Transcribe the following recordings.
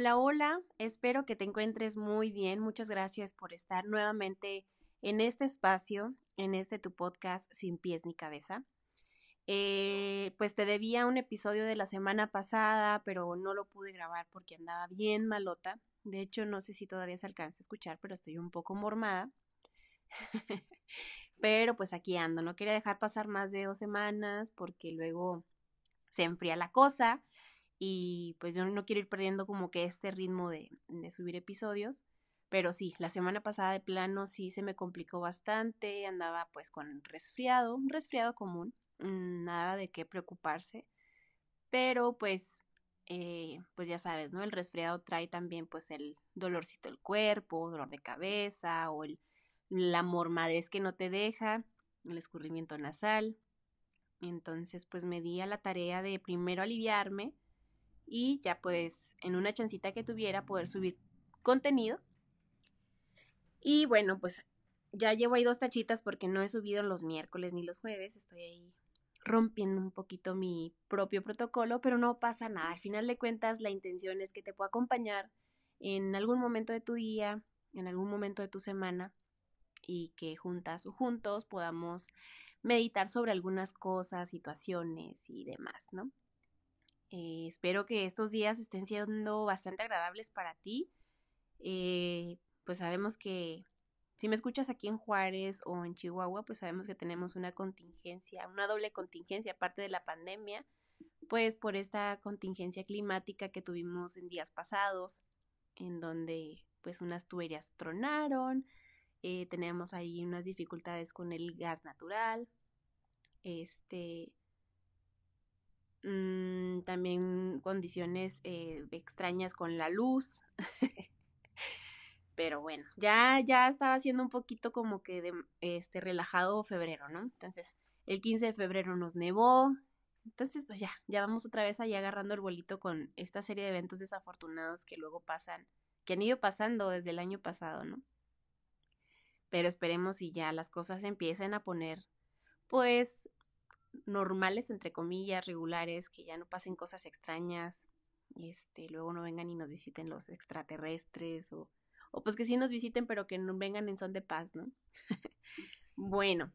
Hola, hola, espero que te encuentres muy bien. Muchas gracias por estar nuevamente en este espacio, en este tu podcast sin pies ni cabeza. Eh, pues te debía un episodio de la semana pasada, pero no lo pude grabar porque andaba bien malota. De hecho, no sé si todavía se alcanza a escuchar, pero estoy un poco mormada. pero pues aquí ando. No quería dejar pasar más de dos semanas porque luego se enfría la cosa y pues yo no quiero ir perdiendo como que este ritmo de, de, subir episodios. Pero sí, la semana pasada de plano sí se me complicó bastante, andaba pues con resfriado, un resfriado común, mm, nada de qué preocuparse, pero pues, eh, pues ya sabes, ¿no? El resfriado trae también pues el dolorcito del cuerpo, dolor de cabeza o el, la mormadez que no te deja, el escurrimiento nasal. Entonces pues me di a la tarea de primero aliviarme, y ya pues en una chancita que tuviera poder subir contenido. Y bueno, pues ya llevo ahí dos tachitas porque no he subido los miércoles ni los jueves, estoy ahí rompiendo un poquito mi propio protocolo, pero no pasa nada. Al final de cuentas, la intención es que te pueda acompañar en algún momento de tu día, en algún momento de tu semana y que juntas o juntos podamos meditar sobre algunas cosas, situaciones y demás, ¿no? Eh, espero que estos días estén siendo bastante agradables para ti. Eh, pues sabemos que si me escuchas aquí en Juárez o en Chihuahua, pues sabemos que tenemos una contingencia, una doble contingencia aparte de la pandemia, pues por esta contingencia climática que tuvimos en días pasados, en donde pues unas tuberías tronaron, eh, tenemos ahí unas dificultades con el gas natural, este, Mm, también condiciones eh, extrañas con la luz. Pero bueno, ya, ya estaba siendo un poquito como que de, este, relajado febrero, ¿no? Entonces, el 15 de febrero nos nevó. Entonces, pues ya, ya vamos otra vez ahí agarrando el bolito con esta serie de eventos desafortunados que luego pasan, que han ido pasando desde el año pasado, ¿no? Pero esperemos y ya las cosas empiecen a poner, pues, normales, entre comillas, regulares, que ya no pasen cosas extrañas, este, luego no vengan y nos visiten los extraterrestres, o, o pues que sí nos visiten, pero que no vengan en son de paz, ¿no? bueno,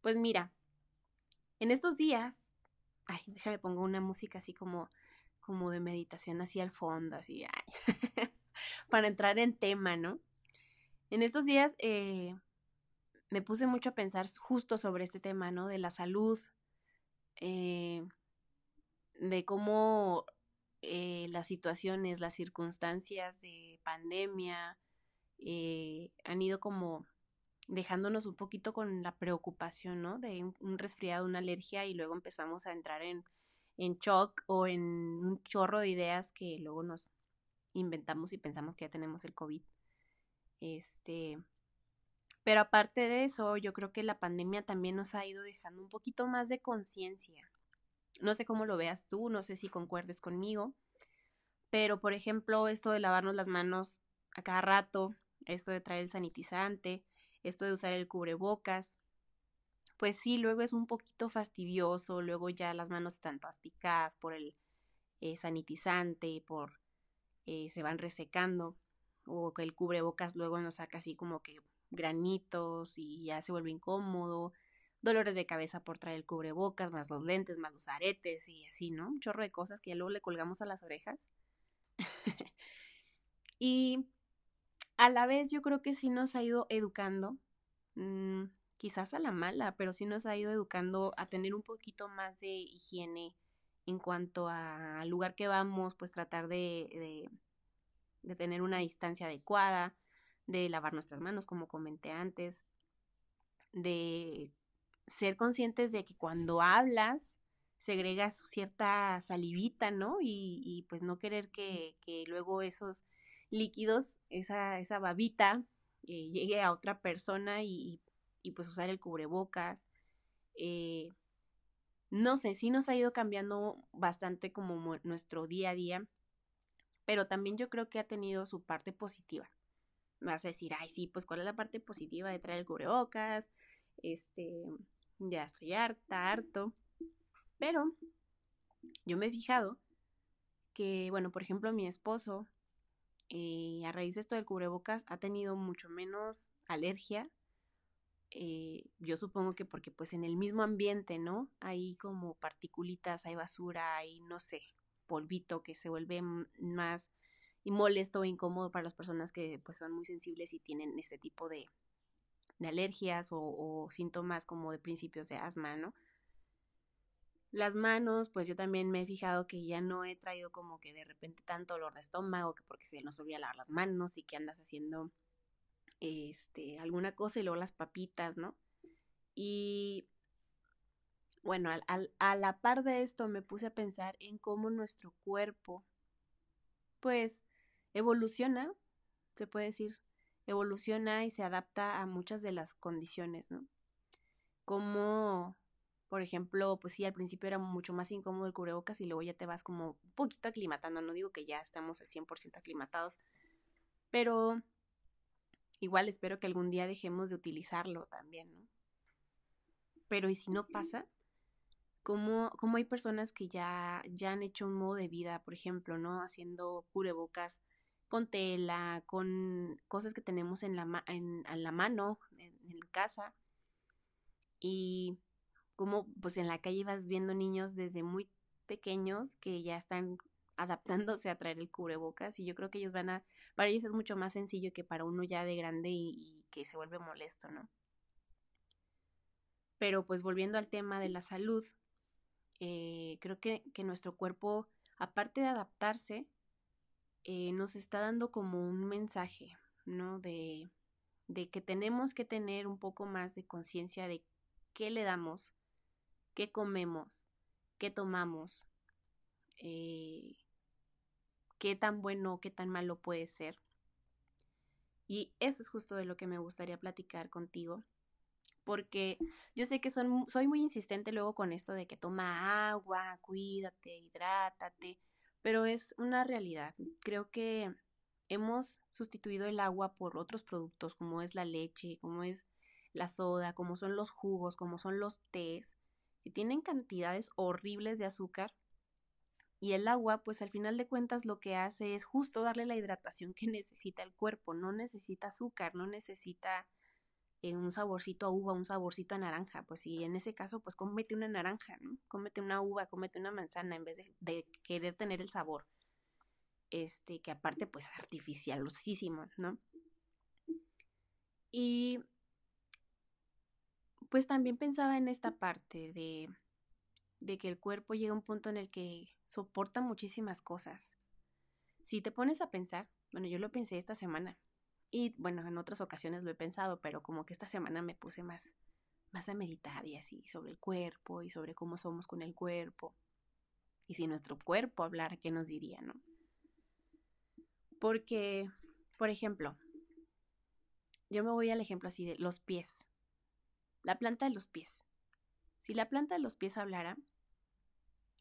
pues mira, en estos días, ay, déjame pongo una música así como, como de meditación así al fondo, así, ay, para entrar en tema, ¿no? En estos días eh, me puse mucho a pensar justo sobre este tema, ¿no? De la salud, eh, de cómo eh, las situaciones, las circunstancias de pandemia eh, han ido como dejándonos un poquito con la preocupación, ¿no? De un, resfriado, una alergia y luego empezamos a entrar en, en shock o en un chorro de ideas que luego nos inventamos y pensamos que ya tenemos el COVID. Este, pero aparte de eso, yo creo que la pandemia también nos ha ido dejando un poquito más de conciencia. No sé cómo lo veas tú, no sé si concuerdes conmigo, pero por ejemplo, esto de lavarnos las manos a cada rato, esto de traer el sanitizante, esto de usar el cubrebocas, pues sí, luego es un poquito fastidioso, luego ya las manos están todas picadas por el eh, sanitizante, por eh, se van resecando, o que el cubrebocas luego nos saca así como que granitos y ya se vuelve incómodo, dolores de cabeza por traer el cubrebocas, más los lentes, más los aretes y así, ¿no? Un chorro de cosas que ya luego le colgamos a las orejas. y a la vez yo creo que sí nos ha ido educando, mm, quizás a la mala, pero sí nos ha ido educando a tener un poquito más de higiene en cuanto al lugar que vamos, pues tratar de, de, de tener una distancia adecuada, de lavar nuestras manos, como comenté antes, de ser conscientes de que cuando hablas segregas cierta salivita, ¿no? Y, y pues no querer que, que, luego esos líquidos, esa, esa babita, eh, llegue a otra persona y, y, pues usar el cubrebocas. Eh, no sé, sí nos ha ido cambiando bastante como nuestro día a día, pero también yo creo que ha tenido su parte positiva. Me vas a decir, ay, sí, pues cuál es la parte positiva de traer el cubrebocas, este, ya estoy harta, harto. Pero yo me he fijado que, bueno, por ejemplo, mi esposo, eh, a raíz de esto del cubrebocas, ha tenido mucho menos alergia. Eh, yo supongo que porque pues en el mismo ambiente, ¿no? Hay como particulitas, hay basura, hay, no sé, polvito que se vuelve más y molesto o incómodo para las personas que pues son muy sensibles y tienen este tipo de, de alergias o, síntomas como de principios de asma, ¿no? Las manos, pues yo también me he fijado que ya no he traído como que de repente tanto dolor de estómago, que porque se nos olvida lavar las manos y que andas haciendo este alguna cosa y luego las papitas, ¿no? Y bueno, a la par de esto me puse a pensar en cómo nuestro cuerpo, pues, evoluciona, se puede decir, evoluciona y se adapta a muchas de las condiciones, ¿no? Como, por ejemplo, pues sí, al principio era mucho más incómodo el cubrebocas y luego ya te vas como un poquito aclimatando, no digo que ya estamos al 100% aclimatados, pero igual espero que algún día dejemos de utilizarlo también, ¿no? Pero ¿y si no pasa? ¿Cómo, cómo hay personas que ya, ya han hecho un modo de vida, por ejemplo, ¿no? Haciendo cubrebocas con tela, con cosas que tenemos en la, en, la mano, en, casa. Y como pues en la calle vas viendo niños desde muy pequeños que ya están adaptándose a traer el cubrebocas y yo creo que ellos van a, para ellos es mucho más sencillo que para uno ya de grande y, que se vuelve molesto, ¿no? Pero pues volviendo al tema de la salud, eh, creo que nuestro cuerpo, aparte de adaptarse, eh, nos está dando como un mensaje, ¿no? De, que tenemos que tener un poco más de conciencia de qué le damos, qué comemos, qué tomamos, eh, qué tan bueno, qué tan malo puede ser. Y eso es justo de lo que me gustaría platicar contigo, porque yo sé que soy muy insistente luego con esto de que toma agua, cuídate, hidrátate, pero es una realidad. Creo que hemos sustituido el agua por otros productos como es la leche, como es la soda, como son los jugos, como son los tés, que tienen cantidades horribles de azúcar. Y el agua, pues al final de cuentas lo que hace es justo darle la hidratación que necesita el cuerpo, no necesita azúcar, no necesita un saborcito a uva, un saborcito a naranja, pues si en ese caso, pues cómete una naranja, ¿no? Cómete una uva, cómete una manzana en vez de, querer tener el sabor, este, que aparte, pues artificialísimo, ¿no? Y pues también pensaba en esta parte de, de que el cuerpo llega a un punto en el que soporta muchísimas cosas. Si te pones a pensar, bueno, yo lo pensé esta semana, y bueno, en otras ocasiones lo he pensado, pero como que esta semana me puse más, más a meditar y así sobre el cuerpo y sobre cómo somos con el cuerpo. Y si nuestro cuerpo hablara, ¿qué nos diría, no? Porque, por ejemplo, yo me voy al ejemplo así de los pies. La planta de los pies. Si la planta de los pies hablara,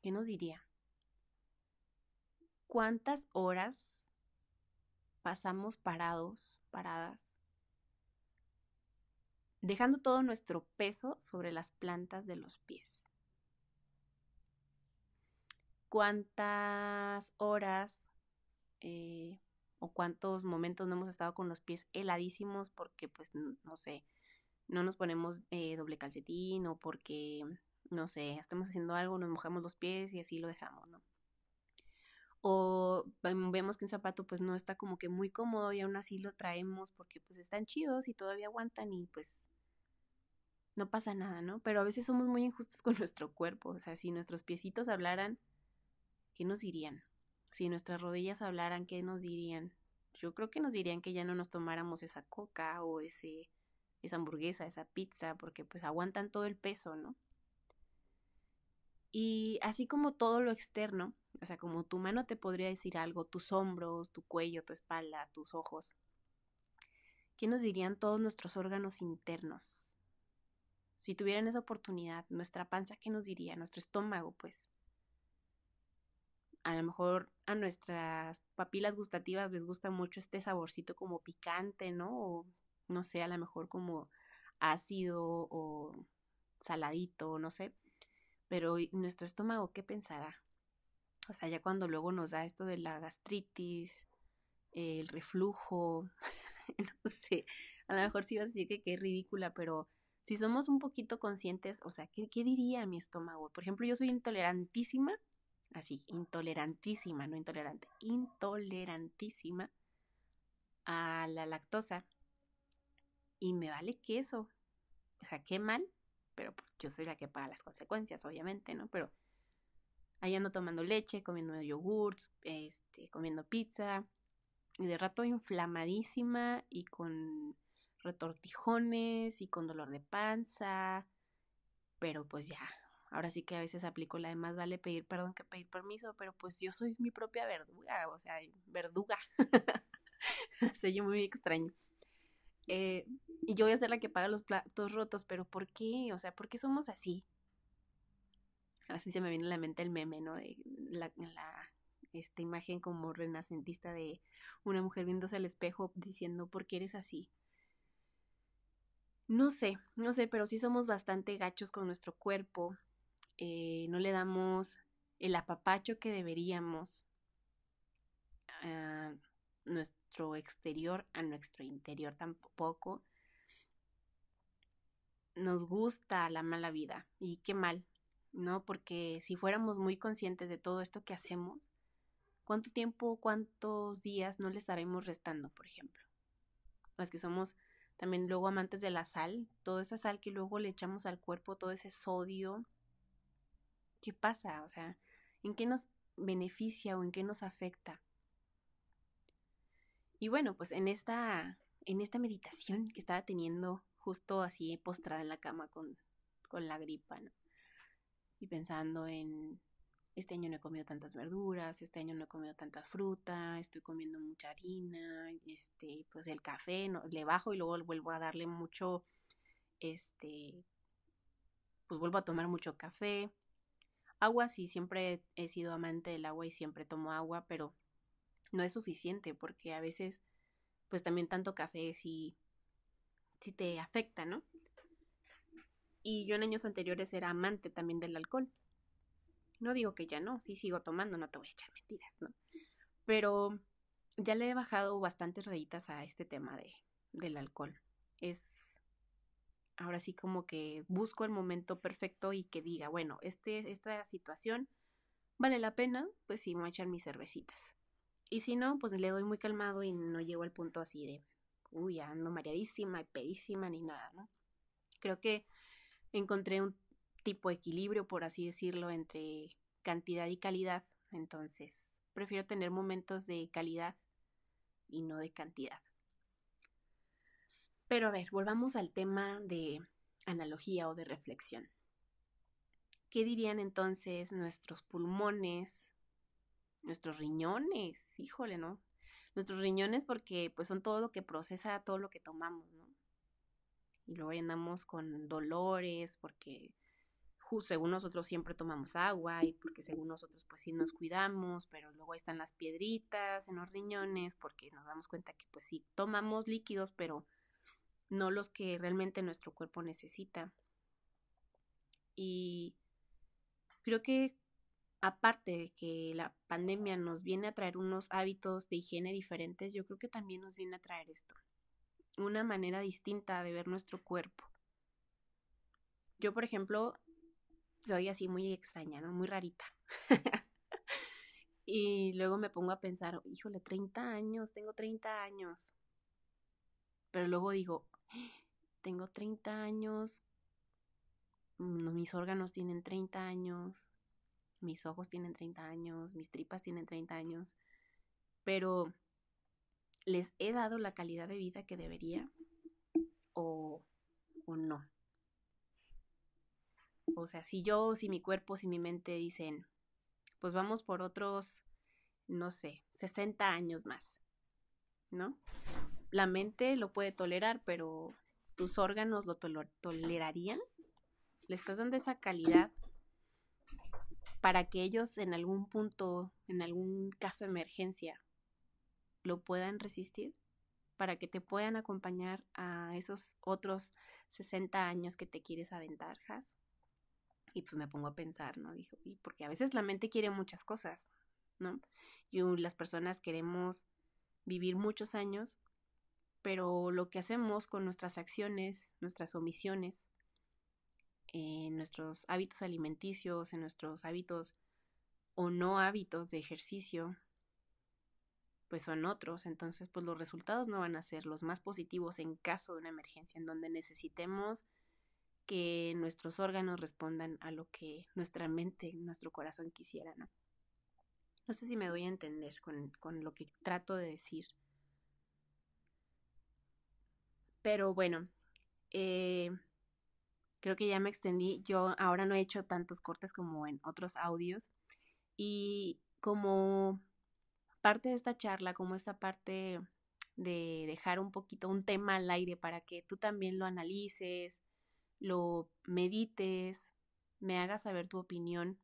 ¿qué nos diría? ¿Cuántas horas pasamos parados paradas, dejando todo nuestro peso sobre las plantas de los pies. ¿Cuántas horas eh, o cuántos momentos no hemos estado con los pies heladísimos porque, pues, no sé, no nos ponemos eh, doble calcetín o porque, no sé, estamos haciendo algo, nos mojamos los pies y así lo dejamos, ¿no? O vemos que un zapato pues no está como que muy cómodo y aún así lo traemos porque pues están chidos y todavía aguantan y pues no pasa nada, ¿no? Pero a veces somos muy injustos con nuestro cuerpo, o sea, si nuestros piecitos hablaran, ¿qué nos dirían? Si nuestras rodillas hablaran, ¿qué nos dirían? Yo creo que nos dirían que ya no nos tomáramos esa coca o ese esa hamburguesa, esa pizza, porque pues aguantan todo el peso, ¿no? Y así como todo lo externo, o sea, como tu mano te podría decir algo, tus hombros, tu cuello, tu espalda, tus ojos. ¿Qué nos dirían todos nuestros órganos internos? Si tuvieran esa oportunidad, nuestra panza, ¿qué nos diría? Nuestro estómago, pues. A lo mejor a nuestras papilas gustativas les gusta mucho este saborcito como picante, ¿no? O no sé, a lo mejor como ácido o saladito, no sé. Pero nuestro estómago, ¿qué pensará? O sea, ya cuando luego nos da esto de la gastritis, el reflujo, no sé, a lo mejor sí vas a decir que qué ridícula, pero si somos un poquito conscientes, o sea, ¿qué, ¿qué, diría mi estómago? Por ejemplo, yo soy intolerantísima, así, intolerantísima, no intolerante, intolerantísima a la lactosa. Y me vale queso. O sea, qué mal, pero pues, yo soy la que paga las consecuencias, obviamente, ¿no? Pero ahí ando tomando leche, comiendo yogurts, este, comiendo pizza, y de rato inflamadísima y con retortijones y con dolor de panza, pero pues ya, ahora sí que a veces aplico la de más vale pedir perdón que pedir permiso, pero pues yo soy mi propia verduga, o sea, verduga. soy muy extraño. Eh, y yo voy a ser la que paga los platos rotos, pero ¿por qué? O sea, ¿por qué somos así? Así se me viene a la mente el meme, ¿no? De la, esta imagen como renacentista de una mujer viéndose al espejo diciendo, ¿por qué eres así? No sé, no sé, pero sí somos bastante gachos con nuestro cuerpo. Eh, no le damos el apapacho que deberíamos a nuestro exterior, a nuestro interior tampoco. Nos gusta la mala vida y qué mal, ¿no? Porque si fuéramos muy conscientes de todo esto que hacemos, ¿cuánto tiempo, cuántos días no le estaremos restando, por ejemplo? Las que somos también luego amantes de la sal, toda esa sal que luego le echamos al cuerpo, todo ese sodio. ¿Qué pasa? O sea, ¿en qué nos beneficia o en qué nos afecta? Y bueno, pues en esta, en esta meditación que estaba teniendo justo así postrada en la cama con, con la gripa, ¿no? Y pensando en este año no he comido tantas verduras, este año no he comido tanta fruta, estoy comiendo mucha harina, este, pues el café, no, le bajo y luego vuelvo a darle mucho, este, pues vuelvo a tomar mucho café. Agua, sí, siempre he sido amante del agua y siempre tomo agua, pero no es suficiente porque a veces, pues también tanto café sí, sí te afecta, ¿no? Y yo en años anteriores era amante también del alcohol. No digo que ya no, sí sigo tomando, no te voy a echar mentiras, ¿no? Pero ya le he bajado bastantes rayitas a este tema de, del alcohol. Es ahora sí como que busco el momento perfecto y que diga, bueno, este, esta situación vale la pena, pues sí, me voy a echar mis cervecitas. Y si no, pues le doy muy calmado y no llego al punto así de, uy, ando mareadísima y pedísima ni nada, ¿no? Creo que encontré un tipo de equilibrio, por así decirlo, entre cantidad y calidad. Entonces, prefiero tener momentos de calidad y no de cantidad. Pero a ver, volvamos al tema de analogía o de reflexión. ¿Qué dirían entonces nuestros pulmones, nuestros riñones? Híjole, ¿no? Nuestros riñones porque pues son todo lo que procesa todo lo que tomamos, ¿no? Y luego andamos con dolores porque según nosotros siempre tomamos agua y porque según nosotros pues sí nos cuidamos, pero luego están las piedritas en los riñones porque nos damos cuenta que pues sí tomamos líquidos, pero no los que realmente nuestro cuerpo necesita. Y creo que aparte de que la pandemia nos viene a traer unos hábitos de higiene diferentes, yo creo que también nos viene a traer esto, una manera distinta de ver nuestro cuerpo. Yo, por ejemplo, soy así muy extraña, ¿no? Muy rarita. y luego me pongo a pensar, híjole, 30 años, tengo 30 años. Pero luego digo, tengo 30 años, mm, mis órganos tienen 30 años, mis ojos tienen 30 años, mis tripas tienen 30 años, pero ¿les he dado la calidad de vida que debería o, o no? O sea, si yo, si mi cuerpo, si mi mente dicen, pues vamos por otros, no sé, 60 años más, ¿no? la mente lo puede tolerar, pero tus órganos lo tolerarían. Le estás dando esa calidad para que ellos en algún punto, en algún caso de emergencia, lo puedan resistir, para que te puedan acompañar a esos otros 60 años que te quieres aventar, Y pues me pongo a pensar, ¿no? Dijo, y porque a veces la mente quiere muchas cosas, ¿no? Y las personas queremos vivir muchos años, pero lo que hacemos con nuestras acciones, nuestras omisiones, en nuestros hábitos alimenticios, en nuestros hábitos o no hábitos de ejercicio, pues son otros. Entonces, pues los resultados no van a ser los más positivos en caso de una emergencia, en donde necesitemos que nuestros órganos respondan a lo que nuestra mente, nuestro corazón quisiera, ¿no? No sé si me doy a entender con, con lo que trato de decir. Pero bueno, eh, Creo que ya me extendí. Yo ahora no he hecho tantos cortes como en otros audios. Y como parte de esta charla, como esta parte de dejar un poquito un tema al aire para que tú también lo analices, lo medites, me hagas saber tu opinión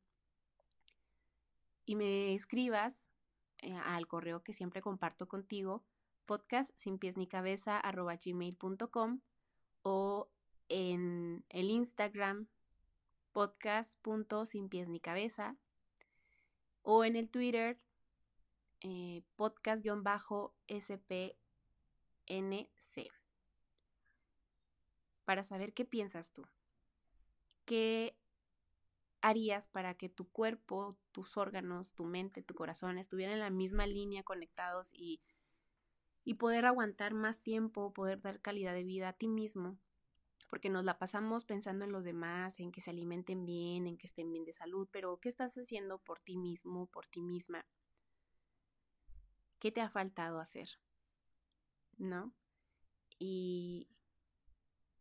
y me escribas eh, al correo que siempre comparto contigo, podcast sin pies ni cabeza gmail.com o en el Instagram podcast.sin pies ni cabeza o en el Twitter eh, podcast-spnc para saber qué piensas tú. ¿Qué harías para que tu cuerpo, tus órganos, tu mente, tu corazón estuvieran en la misma línea conectados y, y poder aguantar más tiempo, poder dar calidad de vida a ti mismo porque nos la pasamos pensando en los demás, en que se alimenten bien, en que estén bien de salud, pero ¿qué estás haciendo por ti mismo, por ti misma? ¿Qué te ha faltado hacer? ¿No? Y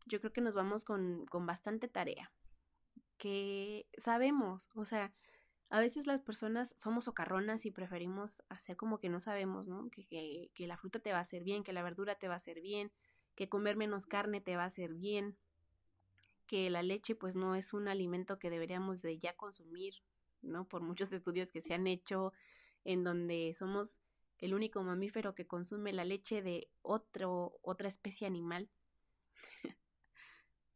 yo creo que nos vamos con, con bastante tarea, que sabemos, o sea, a veces las personas somos socarronas y preferimos hacer como que no sabemos, ¿no? Que, que, que, la fruta te va a hacer bien, que la verdura te va a hacer bien, que comer menos carne te va a hacer bien, que la leche pues no es un alimento que deberíamos de ya consumir, ¿no? Por muchos estudios que se han hecho en donde somos el único mamífero que consume la leche de otro, otra especie animal.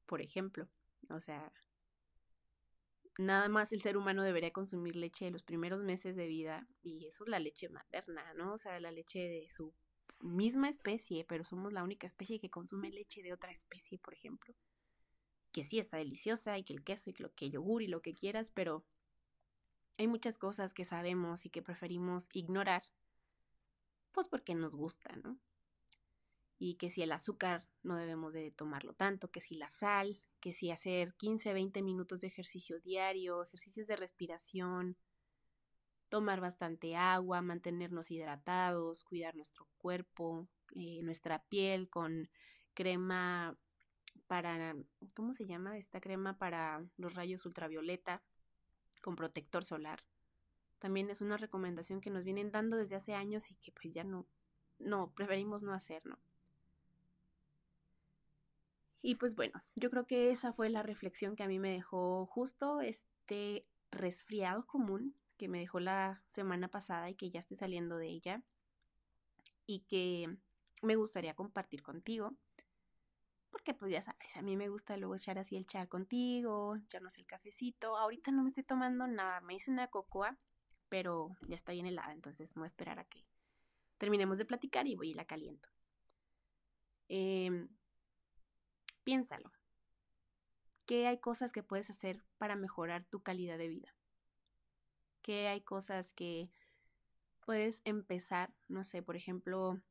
Por ejemplo, o sea, nada más el ser humano debería consumir leche de los primeros meses de vida y eso es la leche materna, ¿no? O sea, la leche de su misma especie, pero somos la única especie que consume leche de otra especie, por ejemplo. Que sí está deliciosa y que el queso y que, lo, que yogur y lo que quieras, pero hay muchas cosas que sabemos y que preferimos ignorar, pues porque nos gusta, ¿no? Y que si el azúcar no debemos de tomarlo tanto, que si la sal, que si hacer 15, 20 minutos de ejercicio diario, ejercicios de respiración, tomar bastante agua, mantenernos hidratados, cuidar nuestro cuerpo, eh, nuestra piel con crema para, ¿cómo se llama? Esta crema para los rayos ultravioleta con protector solar. También es una recomendación que nos vienen dando desde hace años y que pues ya no, no, preferimos no hacer, ¿no? Y pues bueno, yo creo que esa fue la reflexión que a mí me dejó justo este resfriado común que me dejó la semana pasada y que ya estoy saliendo de ella y que me gustaría compartir contigo. Porque pues ya sabes, a mí me gusta luego echar así el chá contigo, echarnos el cafecito. Ahorita no me estoy tomando nada, me hice una cocoa, pero ya está bien helada, entonces voy a esperar a que terminemos de platicar y voy y la caliento. Em, piénsalo. ¿Qué hay cosas que puedes hacer para mejorar tu calidad de vida? Que hay cosas que puedes empezar, no sé, por ejemplo,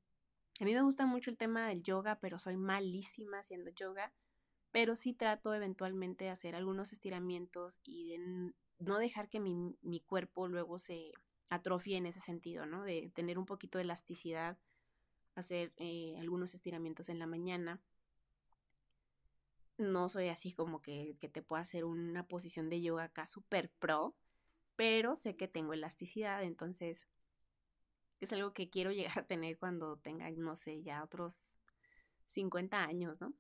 a mí me gusta mucho el tema del yoga, pero soy malísima haciendo yoga, pero sí trato eventualmente de hacer algunos estiramientos y de no dejar que mi, mi cuerpo luego se atrofie en ese sentido, ¿no? De tener un poquito de elasticidad, hacer eh, algunos estiramientos en la mañana. No soy así como que, que te pueda hacer una posición de yoga acá super pro, pero sé que tengo elasticidad, entonces Es algo que quiero llegar a tener cuando tenga, no sé, ya otros 50 años, ¿no?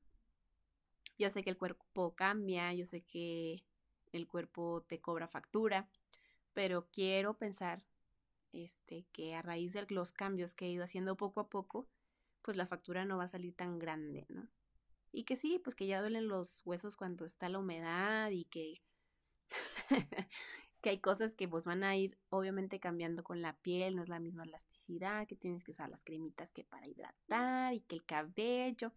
Yo sé que el cuerpo cambia, yo sé que el cuerpo te cobra factura, pero quiero pensar este, que a raíz de los cambios que he ido haciendo poco a poco, pues la factura no va a salir tan grande, ¿no? Y que sí, pues que ya duelen los huesos cuando está la humedad y que, que hay cosas que pues van a ir obviamente cambiando con la piel, no es la misma elasticidad, que tienes que usar las cremitas que para hidratar y que el cabello.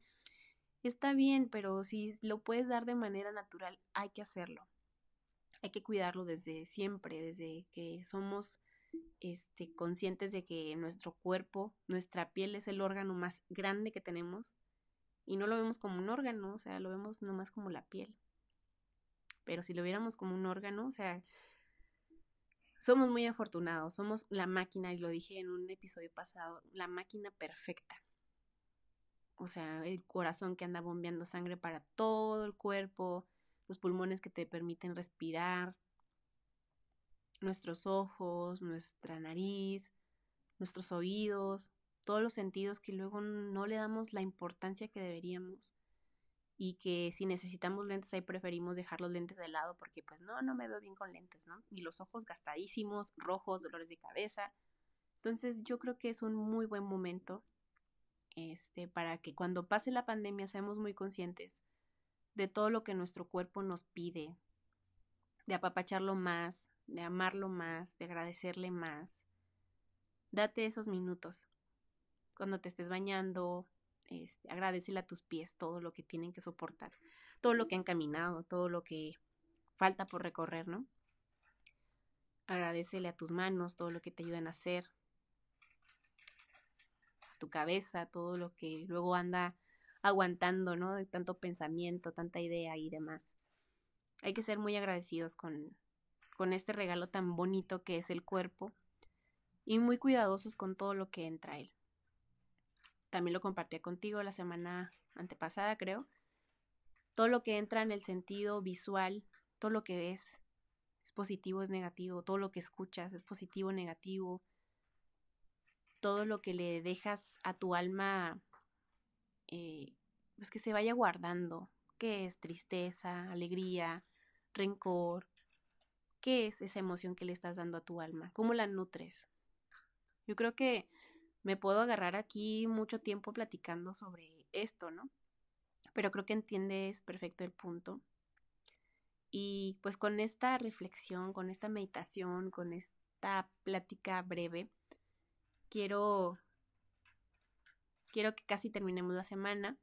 Está bien, pero si lo puedes dar de manera natural, hay que hacerlo. Hay que cuidarlo desde siempre, desde que somos este, conscientes de que nuestro cuerpo, nuestra piel es el órgano más grande que tenemos y no lo vemos como un órgano, o sea, lo vemos nomás como la piel. Pero si lo viéramos como un órgano, o sea, somos muy afortunados, somos la máquina, y lo dije en un episodio pasado, la máquina perfecta. O sea, el corazón que anda bombeando sangre para todo el cuerpo, los pulmones que te permiten respirar, nuestros ojos, nuestra nariz, nuestros oídos, todos los sentidos que luego no le damos la importancia que deberíamos y que si necesitamos lentes ahí preferimos dejar los lentes de lado porque pues no, no me veo bien con lentes, ¿no? Y los ojos gastadísimos, rojos, dolores de cabeza. Entonces yo creo que es un muy buen momento este, para que cuando pase la pandemia seamos muy conscientes de todo lo que nuestro cuerpo nos pide, de apapacharlo más, de amarlo más, de agradecerle más. Date esos minutos. Cuando te estés bañando, este, agradecele a tus pies todo lo que tienen que soportar, todo lo que han caminado, todo lo que falta por recorrer, ¿no? Agradecele a tus manos todo lo que te ayudan a hacer, tu cabeza, todo lo que luego anda aguantando, ¿no? De tanto pensamiento, tanta idea y demás. Hay que ser muy agradecidos con, con este regalo tan bonito que es el cuerpo y muy cuidadosos con todo lo que entra a él. También lo compartí contigo la semana antepasada, creo. Todo lo que entra en el sentido visual, todo lo que ves es positivo, es negativo, todo lo que escuchas es positivo, negativo, todo lo que le dejas a tu alma, eh, pues que se vaya guardando, que es tristeza, alegría, rencor, ¿Qué es esa emoción que le estás dando a tu alma? ¿Cómo la nutres? Yo creo que me puedo agarrar aquí mucho tiempo platicando sobre esto, ¿no? Pero creo que entiendes perfecto el punto. Y pues con esta reflexión, con esta meditación, con esta plática breve, quiero quiero que casi terminemos la semana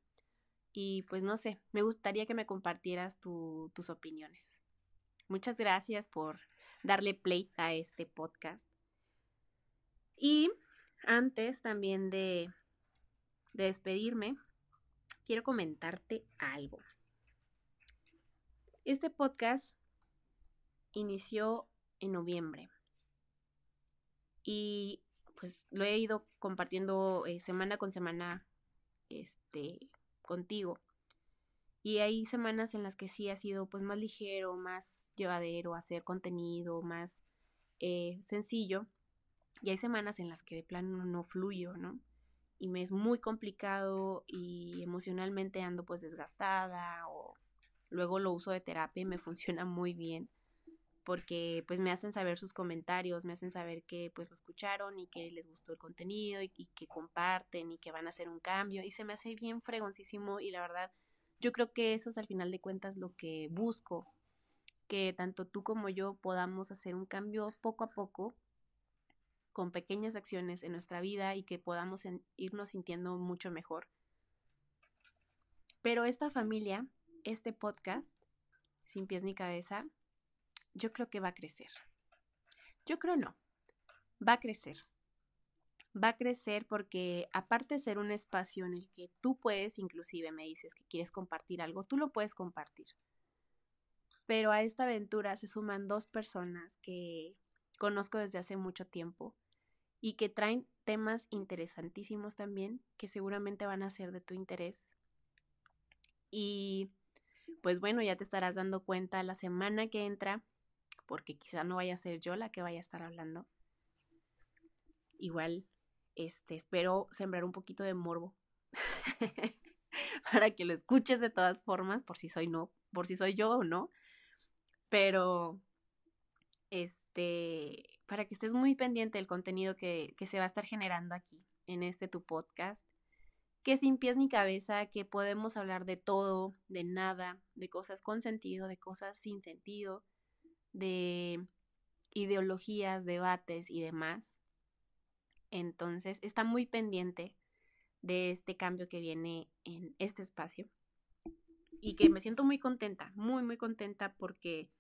y pues no sé, me gustaría que me compartieras tus opiniones. Muchas gracias por darle play a este podcast. Y antes también de, de despedirme, quiero comentarte algo. Este podcast inició en noviembre y pues lo he ido compartiendo eh, semana con semana este contigo y hay semanas en las que sí ha sido pues más ligero, más llevadero, hacer contenido, más eh, sencillo. Y hay semanas en las que de plano no fluyo, ¿no? Y me es muy complicado y emocionalmente ando pues desgastada o luego lo uso de terapia y me funciona muy bien porque pues me hacen saber sus comentarios, me hacen saber que pues lo escucharon y que les gustó el contenido y, y que comparten y que van a hacer un cambio y se me hace bien fregoncísimo y la verdad yo creo que eso es al final de cuentas lo que busco, que tanto tú como yo podamos hacer un cambio poco a poco con pequeñas acciones en nuestra vida y que podamos irnos sintiendo mucho mejor. Pero esta familia, este podcast, sin pies ni cabeza, yo creo que va a crecer. Yo creo no, va a crecer va a crecer porque aparte de ser un espacio en el que tú puedes, inclusive me dices que quieres compartir algo, tú lo puedes compartir. Pero a esta aventura se suman dos personas que conozco desde hace mucho tiempo y que traen temas interesantísimos también que seguramente van a ser de tu interés. Y pues bueno, ya te estarás dando cuenta la semana que entra, porque quizá no vaya a ser yo la que vaya a estar hablando. Igual Este, espero sembrar un poquito de morbo para que lo escuches de todas formas, por si soy no, por si soy yo o no. Pero este, para que estés muy pendiente del contenido que, que se va a estar generando aquí, en este tu podcast que sin pies ni cabeza, que podemos hablar de todo, de nada, de cosas con sentido, de cosas sin sentido, de ideologías, debates y demás. Entonces, está muy pendiente de este cambio que viene en este espacio y que me siento muy contenta, muy, muy contenta porque,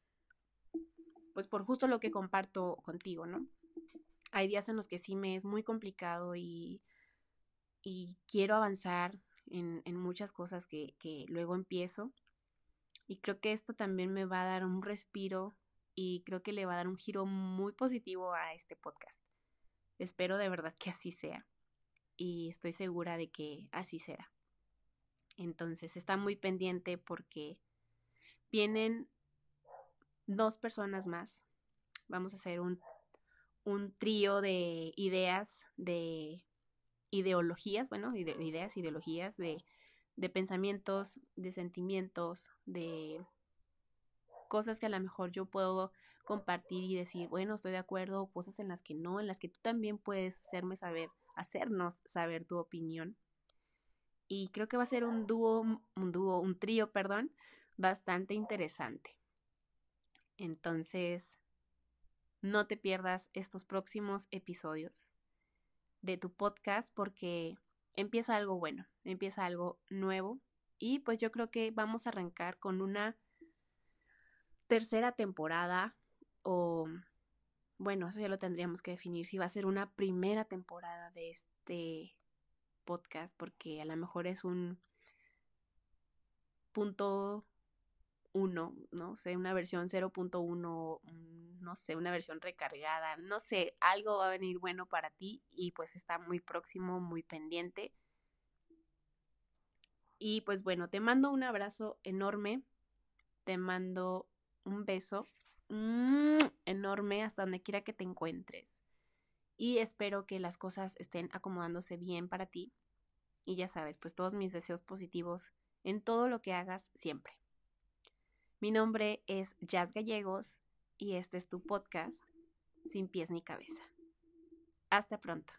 pues por justo lo que comparto contigo, ¿no? Hay días en los que sí me es muy complicado y y quiero avanzar en, muchas cosas que, que luego empiezo. Y creo que esto también me va a dar un respiro y creo que le va a dar un giro muy positivo a este podcast. Espero de verdad que así sea y estoy segura de que así será. Entonces está muy pendiente porque vienen dos personas más. Vamos a hacer un, un trío de ideas, de ideologías, bueno, ideas, ideologías de, de pensamientos, de sentimientos, de cosas que a lo mejor yo puedo compartir y decir, bueno, estoy de acuerdo, cosas en las que no, en las que tú también puedes hacerme saber, hacernos saber tu opinión. Y creo que va a ser un dúo, un dúo, un trío, perdón, bastante interesante. Entonces, no te pierdas estos próximos episodios de tu podcast porque empieza algo bueno, empieza algo nuevo. Y pues yo creo que vamos a arrancar con una tercera temporada o bueno, eso ya lo tendríamos que definir si va a ser una primera temporada de este podcast porque a lo mejor es un punto uno, no sé, una versión 0.1, no sé, una versión recargada, no sé, algo va a venir bueno para ti y pues está muy próximo, muy pendiente. Y pues bueno, te mando un abrazo enorme, te mando un beso mm, enorme hasta donde quiera que te encuentres. Y espero que las cosas estén acomodándose bien para ti. Y ya sabes, pues todos mis deseos positivos en todo lo que hagas siempre. Mi nombre es Jazz Gallegos y este es tu podcast Sin pies ni cabeza. Hasta pronto.